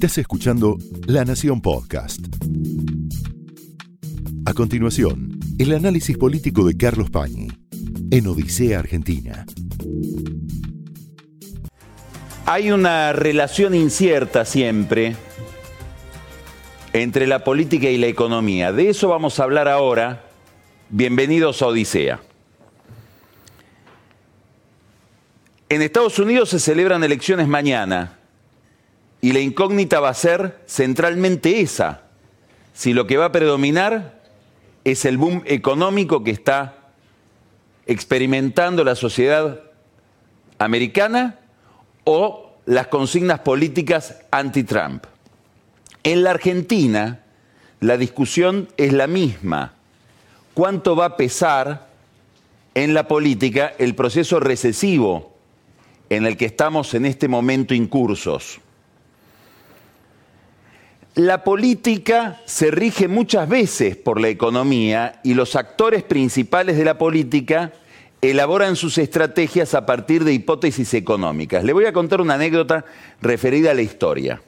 Estás escuchando La Nación Podcast. A continuación, el análisis político de Carlos Pañi en Odisea Argentina. Hay una relación incierta siempre entre la política y la economía. De eso vamos a hablar ahora. Bienvenidos a Odisea. En Estados Unidos se celebran elecciones mañana y la incógnita va a ser centralmente esa. Si lo que va a predominar es el boom económico que está experimentando la sociedad americana o las consignas políticas anti-Trump. En la Argentina la discusión es la misma. ¿Cuánto va a pesar en la política el proceso recesivo en el que estamos en este momento incursos? La política se rige muchas veces por la economía y los actores principales de la política elaboran sus estrategias a partir de hipótesis económicas. Le voy a contar una anécdota referida a la historia.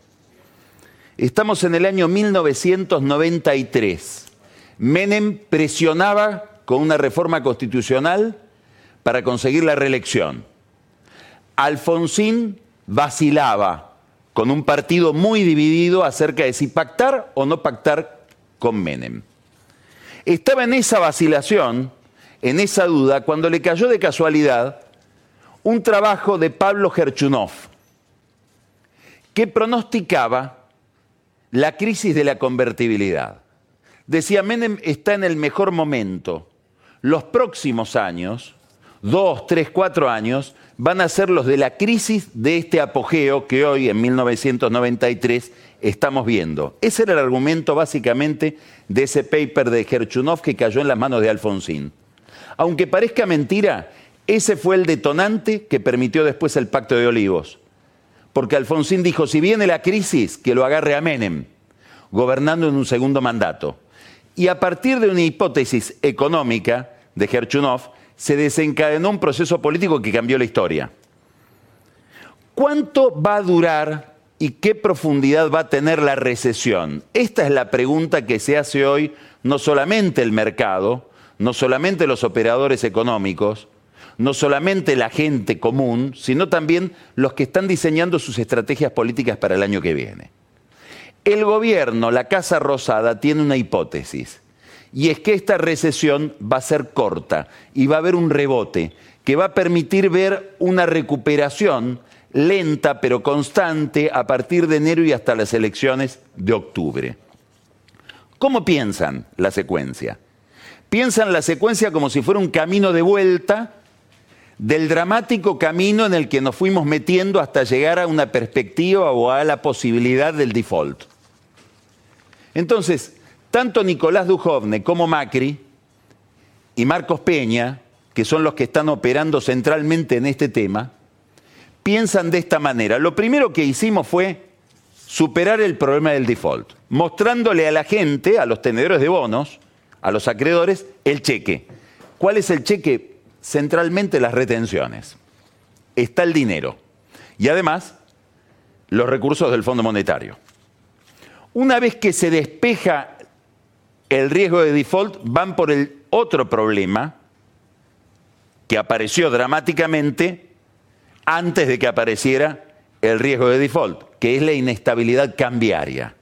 Estamos en el año 1993. Menem presionaba con una reforma constitucional para conseguir la reelección. Alfonsín vacilaba con un partido muy dividido acerca de si pactar o no pactar con Menem. Estaba en esa vacilación en esa duda cuando le cayó de casualidad un trabajo de Pablo Gerchunov que pronosticaba la crisis de la convertibilidad. Decía, Menem está en el mejor momento. Los próximos años, dos, tres, cuatro años, van a ser los de la crisis de este apogeo que hoy, en 1993, estamos viendo. Ese era el argumento básicamente de ese paper de Gerchunov que cayó en las manos de Alfonsín. Aunque parezca mentira, ese fue el detonante que permitió después el Pacto de Olivos. Porque Alfonsín dijo, si viene la crisis, que lo agarre a Menem, gobernando en un segundo mandato. Y a partir de una hipótesis económica de Gerchunov, se desencadenó un proceso político que cambió la historia. ¿Cuánto va a durar y qué profundidad va a tener la recesión? Esta es la pregunta que se hace hoy no solamente el mercado, no solamente los operadores económicos, no solamente la gente común, sino también los que están diseñando sus estrategias políticas para el año que viene. El gobierno, la Casa Rosada, tiene una hipótesis, y es que esta recesión va a ser corta y va a haber un rebote que va a permitir ver una recuperación lenta pero constante a partir de enero y hasta las elecciones de octubre. ¿Cómo piensan la secuencia? piensan la secuencia como si fuera un camino de vuelta del dramático camino en el que nos fuimos metiendo hasta llegar a una perspectiva o a la posibilidad del default. Entonces, tanto Nicolás Dujovne como Macri y Marcos Peña, que son los que están operando centralmente en este tema, piensan de esta manera. Lo primero que hicimos fue superar el problema del default, mostrándole a la gente, a los tenedores de bonos, a los acreedores el cheque. ¿Cuál es el cheque? Centralmente las retenciones. Está el dinero. Y además, los recursos del Fondo Monetario. Una vez que se despeja el riesgo de default, van por el otro problema que apareció dramáticamente antes de que apareciera el riesgo de default, que es la inestabilidad cambiaria.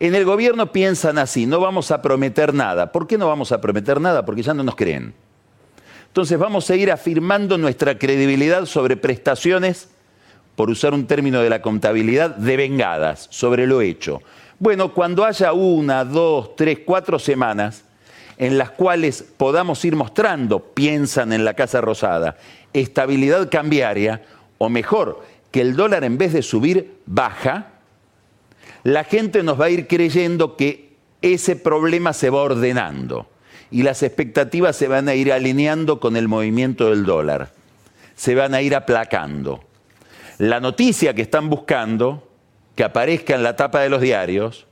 En el gobierno piensan así, no vamos a prometer nada. ¿Por qué no vamos a prometer nada? Porque ya no nos creen. Entonces vamos a ir afirmando nuestra credibilidad sobre prestaciones, por usar un término de la contabilidad, devengadas, sobre lo hecho. Bueno, cuando haya una, dos, tres, cuatro semanas en las cuales podamos ir mostrando, piensan en la Casa Rosada, estabilidad cambiaria, o mejor, que el dólar en vez de subir, baja, la gente nos va a ir creyendo que ese problema se va ordenando y las expectativas se van a ir alineando con el movimiento del dólar, se van a ir aplacando. La noticia que están buscando, que aparezca en la tapa de los diarios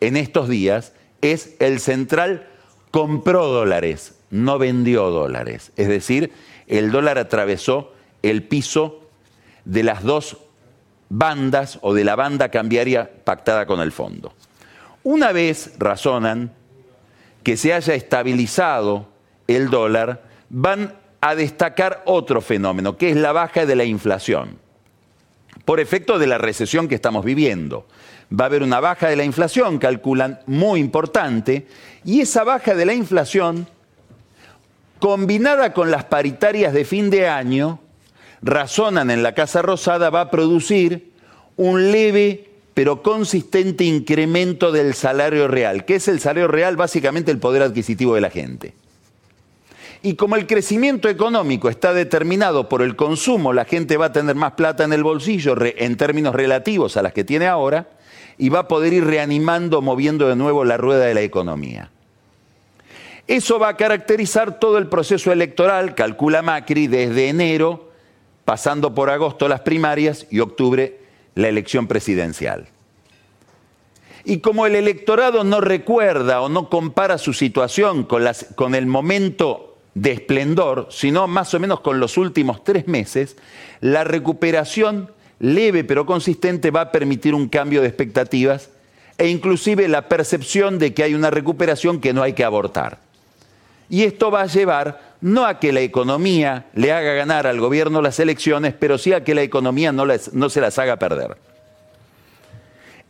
en estos días, es el central compró dólares, no vendió dólares. Es decir, el dólar atravesó el piso de las dos bandas o de la banda cambiaria pactada con el fondo. Una vez, razonan, que se haya estabilizado el dólar, van a destacar otro fenómeno, que es la baja de la inflación, por efecto de la recesión que estamos viviendo. Va a haber una baja de la inflación, calculan, muy importante, y esa baja de la inflación, combinada con las paritarias de fin de año, razonan en la Casa Rosada, va a producir un leve pero consistente incremento del salario real. ¿Qué es el salario real? Básicamente el poder adquisitivo de la gente. Y como el crecimiento económico está determinado por el consumo, la gente va a tener más plata en el bolsillo en términos relativos a las que tiene ahora y va a poder ir reanimando, moviendo de nuevo la rueda de la economía. Eso va a caracterizar todo el proceso electoral, calcula Macri, desde enero, pasando por agosto las primarias y octubre la elección presidencial. Y como el electorado no recuerda o no compara su situación con, con, el momento de esplendor, sino más o menos con los últimos tres meses, la recuperación leve pero consistente va a permitir un cambio de expectativas e inclusive la percepción de que hay una recuperación que no hay que abortar. Y esto va a llevar no a que la economía le haga ganar al gobierno las elecciones, pero sí a que la economía no, no se las haga perder.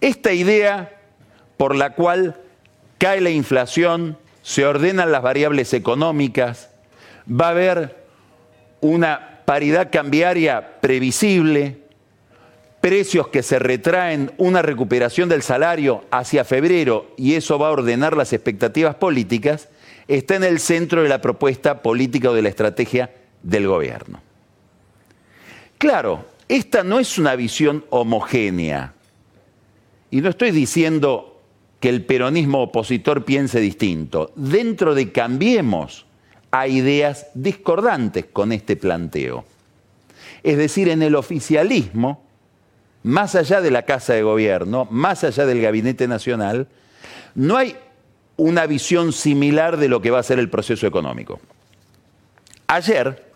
Esta idea por la cual cae la inflación, se ordenan las variables económicas, va a haber una paridad cambiaria previsible, precios que se retraen, una recuperación del salario hacia febrero y eso va a ordenar las expectativas políticas, está en el centro de la propuesta política o de la estrategia del gobierno. Claro, esta no es una visión homogénea. Y no estoy diciendo que el peronismo opositor piense distinto. Dentro de Cambiemos hay ideas discordantes con este planteo. Es decir, en el oficialismo, más allá de la Casa de Gobierno, más allá del Gabinete Nacional, no hay una visión similar de lo que va a ser el proceso económico. Ayer,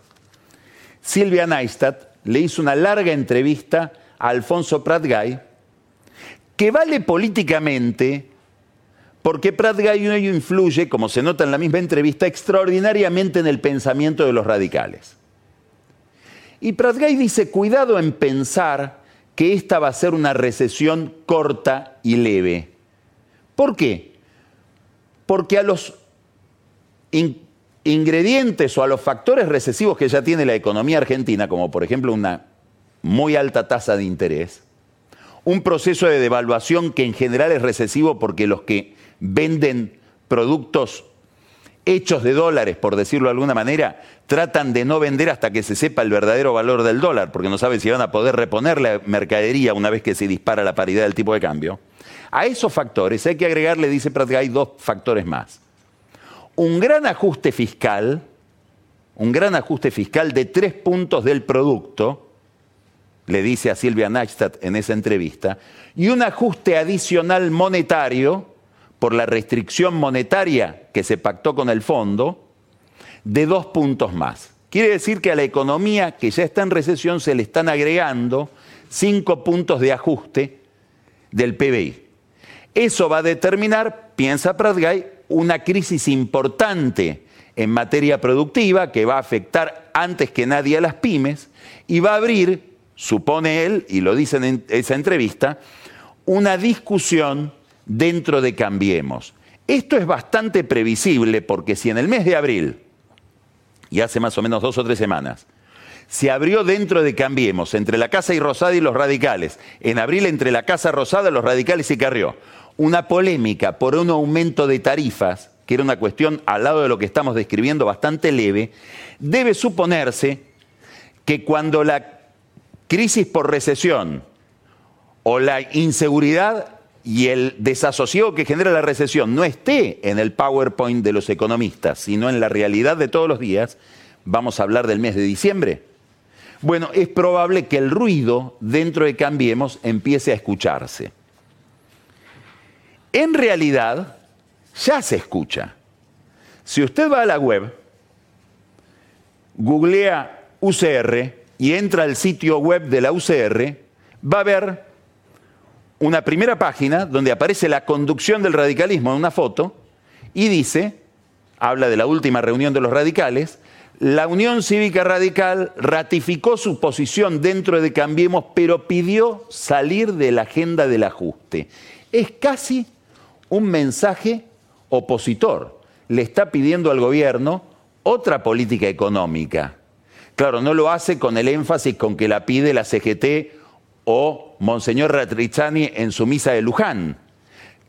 Silvia Neistat le hizo una larga entrevista a Alfonso Pratgay, que vale políticamente porque Pratgay hoy influye, como se nota en la misma entrevista, extraordinariamente en el pensamiento de los radicales. Y Pratgay dice, cuidado en pensar que esta va a ser una recesión corta y leve. ¿Por qué? porque a los ingredientes o a los factores recesivos que ya tiene la economía argentina, como por ejemplo una muy alta tasa de interés, un proceso de devaluación que en general es recesivo porque los que venden productos hechos de dólares, por decirlo de alguna manera, tratan de no vender hasta que se sepa el verdadero valor del dólar, porque no saben si van a poder reponer la mercadería una vez que se dispara la paridad del tipo de cambio. A esos factores hay que agregarle, dice Pratt, hay dos factores más. Un gran ajuste fiscal, un gran ajuste fiscal de tres puntos del producto, le dice a Silvia Neistat en esa entrevista, y un ajuste adicional monetario por la restricción monetaria que se pactó con el fondo, de dos puntos más. Quiere decir que a la economía que ya está en recesión se le están agregando cinco puntos de ajuste del PBI. Eso va a determinar, piensa Pratgay, una crisis importante en materia productiva que va a afectar antes que nadie a las pymes y va a abrir, supone él, y lo dice en esa entrevista, una discusión dentro de Cambiemos. Esto es bastante previsible porque si en el mes de abril, y hace más o menos dos o tres semanas, se abrió dentro de Cambiemos, entre la Casa y Rosada y los radicales, en abril entre la Casa Rosada, los radicales y Carrió, una polémica por un aumento de tarifas, que era una cuestión al lado de lo que estamos describiendo bastante leve, debe suponerse que cuando la crisis por recesión o la inseguridad y el desasosiego que genera la recesión no esté en el PowerPoint de los economistas, sino en la realidad de todos los días, vamos a hablar del mes de diciembre. Bueno, es probable que el ruido dentro de Cambiemos empiece a escucharse en realidad ya se escucha. Si usted va a la web, googlea UCR y entra al sitio web de la UCR, va a haber una primera página donde aparece la conducción del radicalismo en una foto y dice, habla de la última reunión de los radicales, la Unión Cívica Radical ratificó su posición dentro de Cambiemos, pero pidió salir de la agenda del ajuste. Es casi un mensaje opositor. Le está pidiendo al gobierno otra política económica. Claro, no lo hace con el énfasis con que la pide la CGT o Monseñor Ratrizzani en su misa de Luján.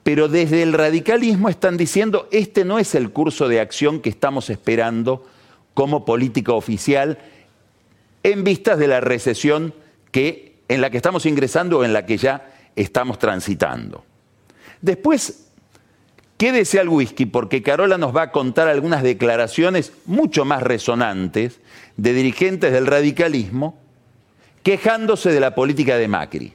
Pero desde el radicalismo están diciendo, este no es el curso de acción que estamos esperando como política oficial en vistas de la recesión que, en la que estamos ingresando o en la que ya estamos transitando. Después, quédese al whisky porque Carola nos va a contar algunas declaraciones mucho más resonantes de dirigentes del radicalismo quejándose de la política de Macri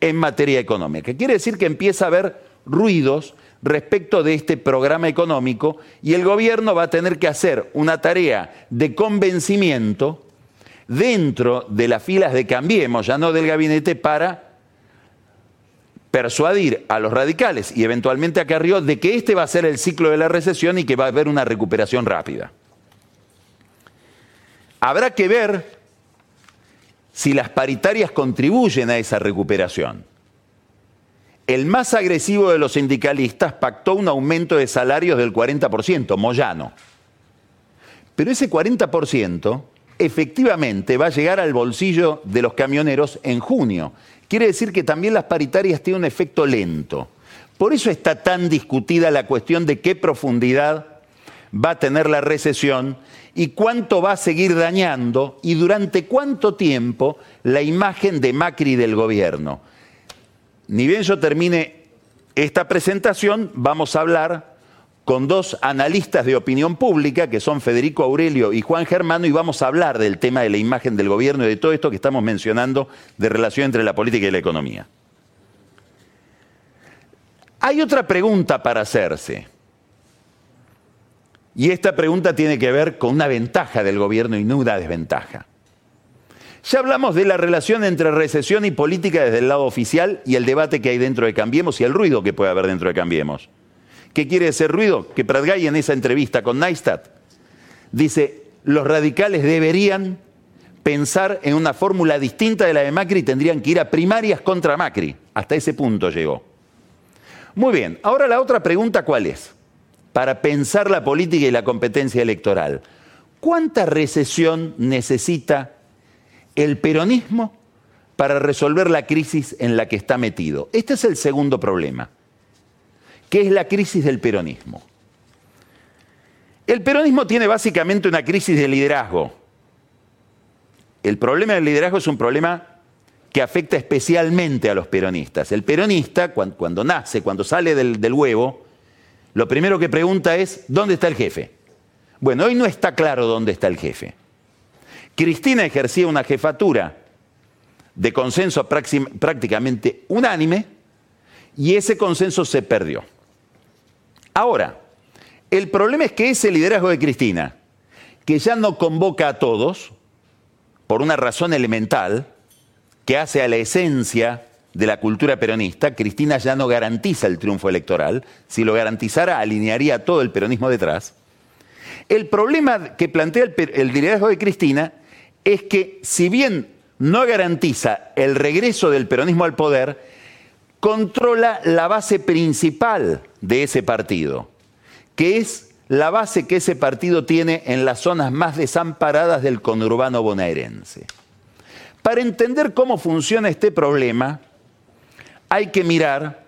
en materia económica. Quiere decir que empieza a haber ruidos respecto de este programa económico y el gobierno va a tener que hacer una tarea de convencimiento dentro de las filas de Cambiemos, ya no del gabinete, para persuadir a los radicales y eventualmente a Carrió de que este va a ser el ciclo de la recesión y que va a haber una recuperación rápida. Habrá que ver si las paritarias contribuyen a esa recuperación el más agresivo de los sindicalistas pactó un aumento de salarios del 40%, Moyano. Pero ese 40% efectivamente va a llegar al bolsillo de los camioneros en junio. Quiere decir que también las paritarias tienen un efecto lento. Por eso está tan discutida la cuestión de qué profundidad va a tener la recesión y cuánto va a seguir dañando y durante cuánto tiempo la imagen de Macri del gobierno ni bien yo termine esta presentación, vamos a hablar con dos analistas de opinión pública, que son Federico Aurelio y Juan Germano, y vamos a hablar del tema de la imagen del gobierno y de todo esto que estamos mencionando de relación entre la política y la economía. Hay otra pregunta para hacerse. Y esta pregunta tiene que ver con una ventaja del gobierno y no una desventaja. Ya hablamos de la relación entre recesión y política desde el lado oficial y el debate que hay dentro de Cambiemos y el ruido que puede haber dentro de Cambiemos. ¿Qué quiere decir ruido? Que Pratgay en esa entrevista con Neistat dice, los radicales deberían pensar en una fórmula distinta de la de Macri y tendrían que ir a primarias contra Macri. Hasta ese punto llegó. Muy bien, ahora la otra pregunta cuál es? Para pensar la política y la competencia electoral. ¿Cuánta recesión necesita el peronismo para resolver la crisis en la que está metido. Este es el segundo problema, que es la crisis del peronismo. El peronismo tiene básicamente una crisis de liderazgo. El problema del liderazgo es un problema que afecta especialmente a los peronistas. El peronista, cuando, nace, cuando sale del, del huevo, lo primero que pregunta es, ¿dónde está el jefe? Bueno, hoy no está claro dónde está el jefe. Cristina ejercía una jefatura de consenso prácticamente unánime y ese consenso se perdió. Ahora, el problema es que ese liderazgo de Cristina, que ya no convoca a todos, por una razón elemental, que hace a la esencia de la cultura peronista, Cristina ya no garantiza el triunfo electoral, si lo garantizara alinearía todo el peronismo detrás. El problema que plantea el, el liderazgo de Cristina es que si bien no garantiza el regreso del peronismo al poder, controla la base principal de ese partido, que es la base que ese partido tiene en las zonas más desamparadas del conurbano bonaerense. Para entender cómo funciona este problema, hay que mirar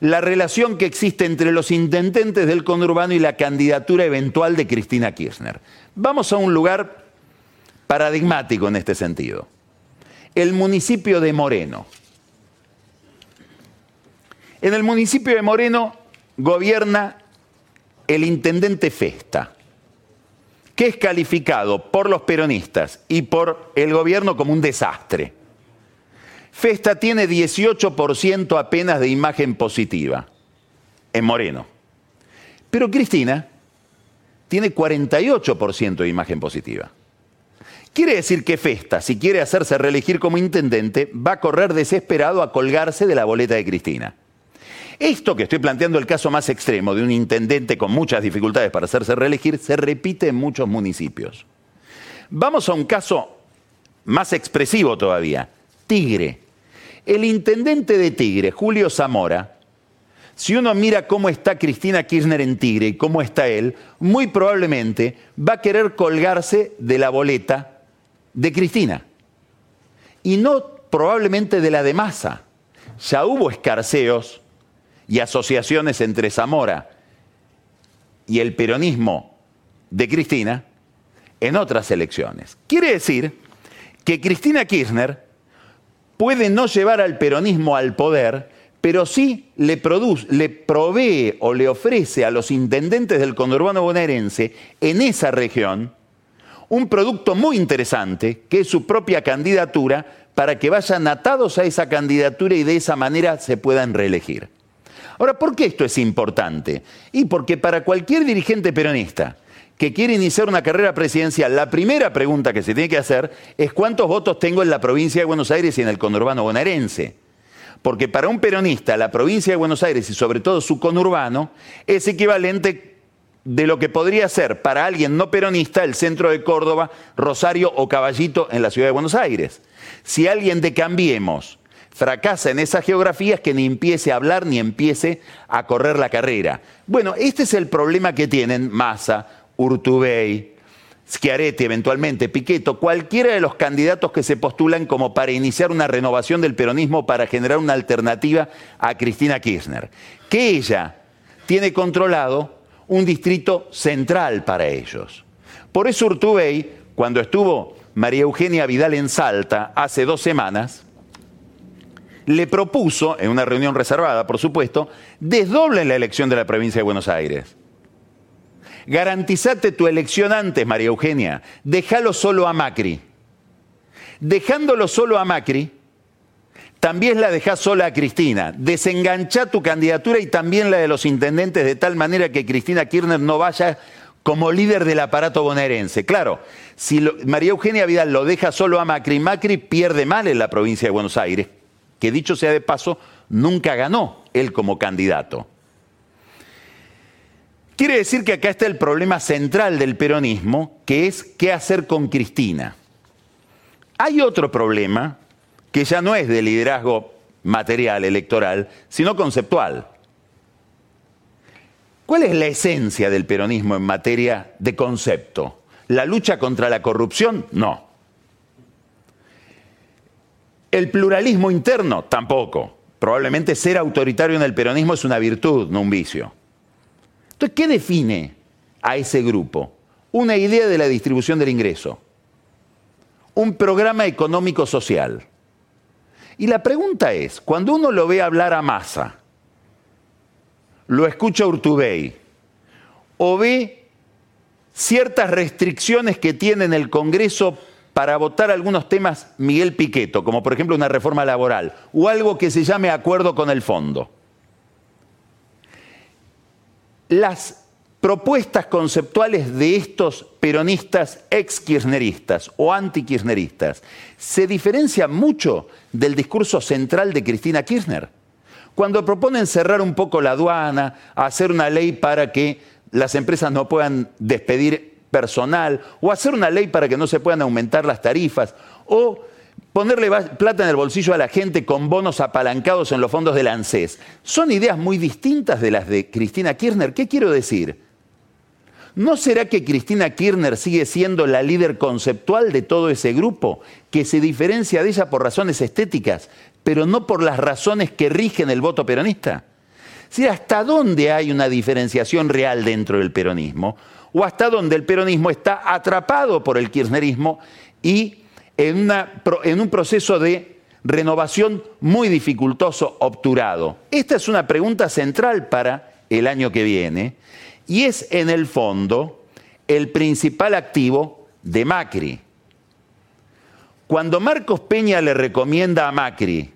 la relación que existe entre los intendentes del conurbano y la candidatura eventual de Cristina Kirchner. Vamos a un lugar paradigmático en este sentido. El municipio de Moreno. En el municipio de Moreno gobierna el intendente Festa, que es calificado por los peronistas y por el gobierno como un desastre. Festa tiene 18% apenas de imagen positiva en Moreno. Pero Cristina tiene 48% de imagen positiva. Quiere decir que Festa, si quiere hacerse reelegir como intendente, va a correr desesperado a colgarse de la boleta de Cristina. Esto que estoy planteando, el caso más extremo de un intendente con muchas dificultades para hacerse reelegir, se repite en muchos municipios. Vamos a un caso más expresivo todavía, Tigre. El intendente de Tigre, Julio Zamora, si uno mira cómo está Cristina Kirchner en Tigre y cómo está él, muy probablemente va a querer colgarse de la boleta de Cristina. Y no probablemente de la de Massa. Ya hubo escarceos y asociaciones entre Zamora y el peronismo de Cristina en otras elecciones. Quiere decir que Cristina Kirchner puede no llevar al peronismo al poder, pero sí le, produce, le provee o le ofrece a los intendentes del conurbano bonaerense en esa región un producto muy interesante, que es su propia candidatura, para que vayan atados a esa candidatura y de esa manera se puedan reelegir. Ahora, ¿por qué esto es importante? Y porque para cualquier dirigente peronista que quiere iniciar una carrera presidencial, la primera pregunta que se tiene que hacer es cuántos votos tengo en la provincia de Buenos Aires y en el conurbano bonaerense. Porque para un peronista, la provincia de Buenos Aires y sobre todo su conurbano es equivalente de lo que podría ser para alguien no peronista el centro de Córdoba, Rosario o Caballito en la ciudad de Buenos Aires. Si alguien de Cambiemos fracasa en esas geografías que ni empiece a hablar ni empiece a correr la carrera. Bueno, este es el problema que tienen Massa, Urtubey, Schiaretti eventualmente, Piqueto, cualquiera de los candidatos que se postulan como para iniciar una renovación del peronismo para generar una alternativa a Cristina Kirchner, que ella tiene controlado un distrito central para ellos. Por eso Urtubey, cuando estuvo María Eugenia Vidal en Salta hace dos semanas, le propuso, en una reunión reservada, por supuesto, desdoblen la elección de la provincia de Buenos Aires. Garantizate tu elección antes, María Eugenia. Déjalo solo a Macri. Dejándolo solo a Macri, también la dejás sola a Cristina. Desenganchá tu candidatura y también la de los intendentes de tal manera que Cristina Kirchner no vaya como líder del aparato bonaerense. Claro, si María Eugenia Vidal lo deja solo a Macri, Macri pierde mal en la provincia de Buenos Aires que dicho sea de paso, nunca ganó él como candidato. Quiere decir que acá está el problema central del peronismo, que es qué hacer con Cristina. Hay otro problema que ya no es de liderazgo material, electoral, sino conceptual. ¿Cuál es la esencia del peronismo en materia de concepto? ¿La lucha contra la corrupción? No. El pluralismo interno, tampoco. Probablemente ser autoritario en el peronismo es una virtud, no un vicio. ¿Qué define a ese grupo? Una idea de la distribución del ingreso, un programa económico social. Y la pregunta es, cuando uno lo ve hablar a masa, lo escucha Urtubey, o ve ciertas restricciones que tiene en el Congreso para votar algunos temas Miguel Piqueto, como por ejemplo una reforma laboral, o algo que se llame acuerdo con el fondo. Las propuestas conceptuales de estos peronistas ex-kirchneristas o anti-kirchneristas se diferencian mucho del discurso central de Cristina Kirchner. Cuando proponen cerrar un poco la aduana, hacer una ley para que las empresas no puedan despedir personal, o hacer una ley para que no se puedan aumentar las tarifas, o ponerle plata en el bolsillo a la gente con bonos apalancados en los fondos del ANSES. Son ideas muy distintas de las de Cristina Kirchner. ¿Qué quiero decir? ¿No será que Cristina Kirchner sigue siendo la líder conceptual de todo ese grupo, que se diferencia de ella por razones estéticas, pero no por las razones que rigen el voto peronista? ¿Sí, ¿Hasta dónde hay una diferenciación real dentro del peronismo? o hasta donde el peronismo está atrapado por el kirchnerismo y en, un proceso de renovación muy dificultoso, obturado. Esta es una pregunta central para el año que viene y es en el fondo el principal activo de Macri. Cuando Marcos Peña le recomienda a Macri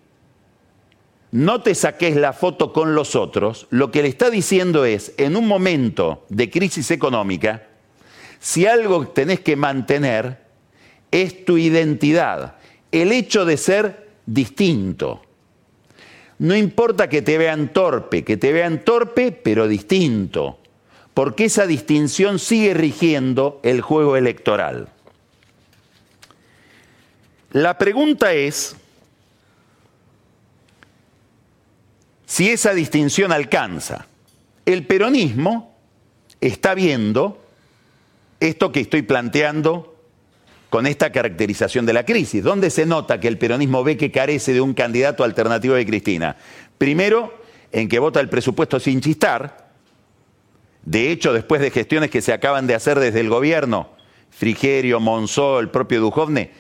no te saques la foto con los otros, lo que le está diciendo es, en un momento de crisis económica, si algo tenés que mantener es tu identidad, el hecho de ser distinto. No importa que te vean torpe, que te vean torpe pero distinto, porque esa distinción sigue rigiendo el juego electoral. La pregunta es si esa distinción alcanza. El peronismo está viendo esto que estoy planteando con esta caracterización de la crisis. ¿Dónde se nota que el peronismo ve que carece de un candidato alternativo de Cristina? Primero, en que vota el presupuesto sin chistar. De hecho, después de gestiones que se acaban de hacer desde el gobierno, Frigerio, Monzó, el propio Dujovne,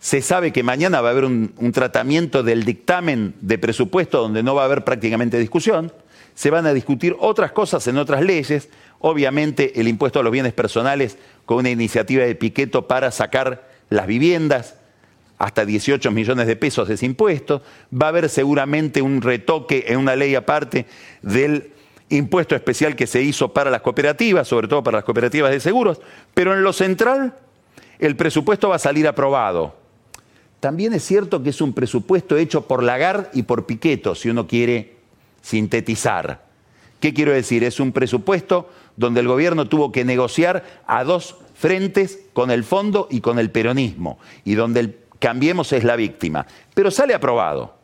se sabe que mañana va a haber un, un, tratamiento del dictamen de presupuesto donde no va a haber prácticamente discusión. Se van a discutir otras cosas en otras leyes. Obviamente el impuesto a los bienes personales con una iniciativa de Piqueto para sacar las viviendas, hasta 18 millones de pesos ese impuesto. Va a haber seguramente un retoque en una ley aparte del impuesto especial que se hizo para las cooperativas, sobre todo para las cooperativas de seguros. Pero en lo central, el presupuesto va a salir aprobado. También es cierto que es un presupuesto hecho por Lagarde y por Piqueto, si uno quiere sintetizar. ¿Qué quiero decir? Es un presupuesto donde el gobierno tuvo que negociar a dos frentes con el fondo y con el peronismo, y donde el Cambiemos es la víctima. Pero sale aprobado.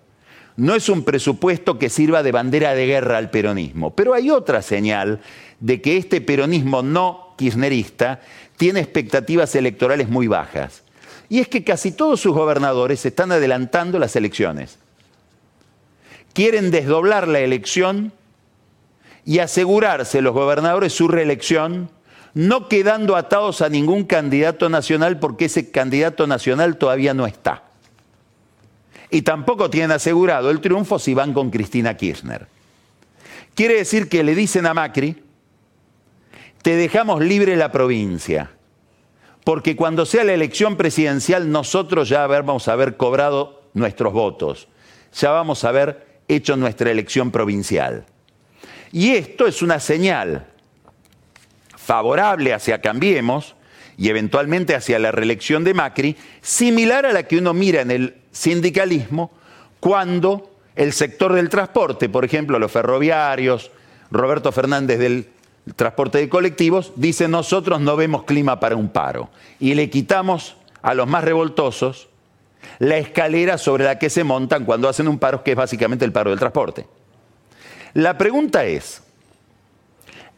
No es un presupuesto que sirva de bandera de guerra al peronismo, pero hay otra señal de que este peronismo no kirchnerista tiene expectativas electorales muy bajas. Y es que casi todos sus gobernadores están adelantando las elecciones. Quieren desdoblar la elección y asegurarse los gobernadores su reelección, no quedando atados a ningún candidato nacional porque ese candidato nacional todavía no está. Y tampoco tienen asegurado el triunfo si van con Cristina Kirchner. Quiere decir que le dicen a Macri, te dejamos libre la provincia, porque cuando sea la elección presidencial nosotros ya vamos a haber cobrado nuestros votos, ya vamos a haber hecho nuestra elección provincial. Y esto es una señal favorable hacia Cambiemos y eventualmente hacia la reelección de Macri, similar a la que uno mira en el sindicalismo cuando el sector del transporte, por ejemplo, los ferroviarios, Roberto Fernández del transporte de colectivos, dice nosotros no vemos clima para un paro. Y le quitamos a los más revoltosos la escalera sobre la que se montan cuando hacen un paro, que es básicamente el paro del transporte. La pregunta es,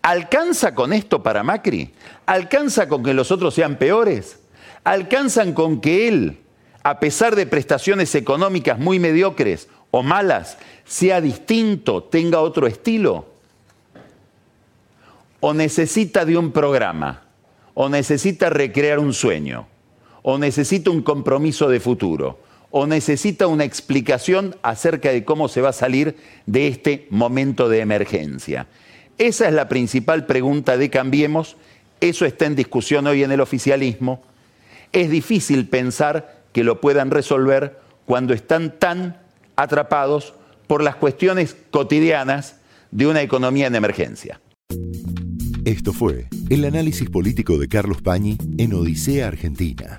¿alcanza con esto para Macri? ¿Alcanza con que los otros sean peores? ¿Alcanzan con que él, a pesar de prestaciones económicas muy mediocres o malas, sea distinto, tenga otro estilo? ¿O necesita de un programa? ¿O necesita recrear un sueño? ¿O necesita un compromiso de futuro? o necesita una explicación acerca de cómo se va a salir de este momento de emergencia? Esa es la principal pregunta de Cambiemos, eso está en discusión hoy en el oficialismo. Es difícil pensar que lo puedan resolver cuando están tan atrapados por las cuestiones cotidianas de una economía en emergencia. Esto fue el análisis político de Carlos Pañi en Odisea Argentina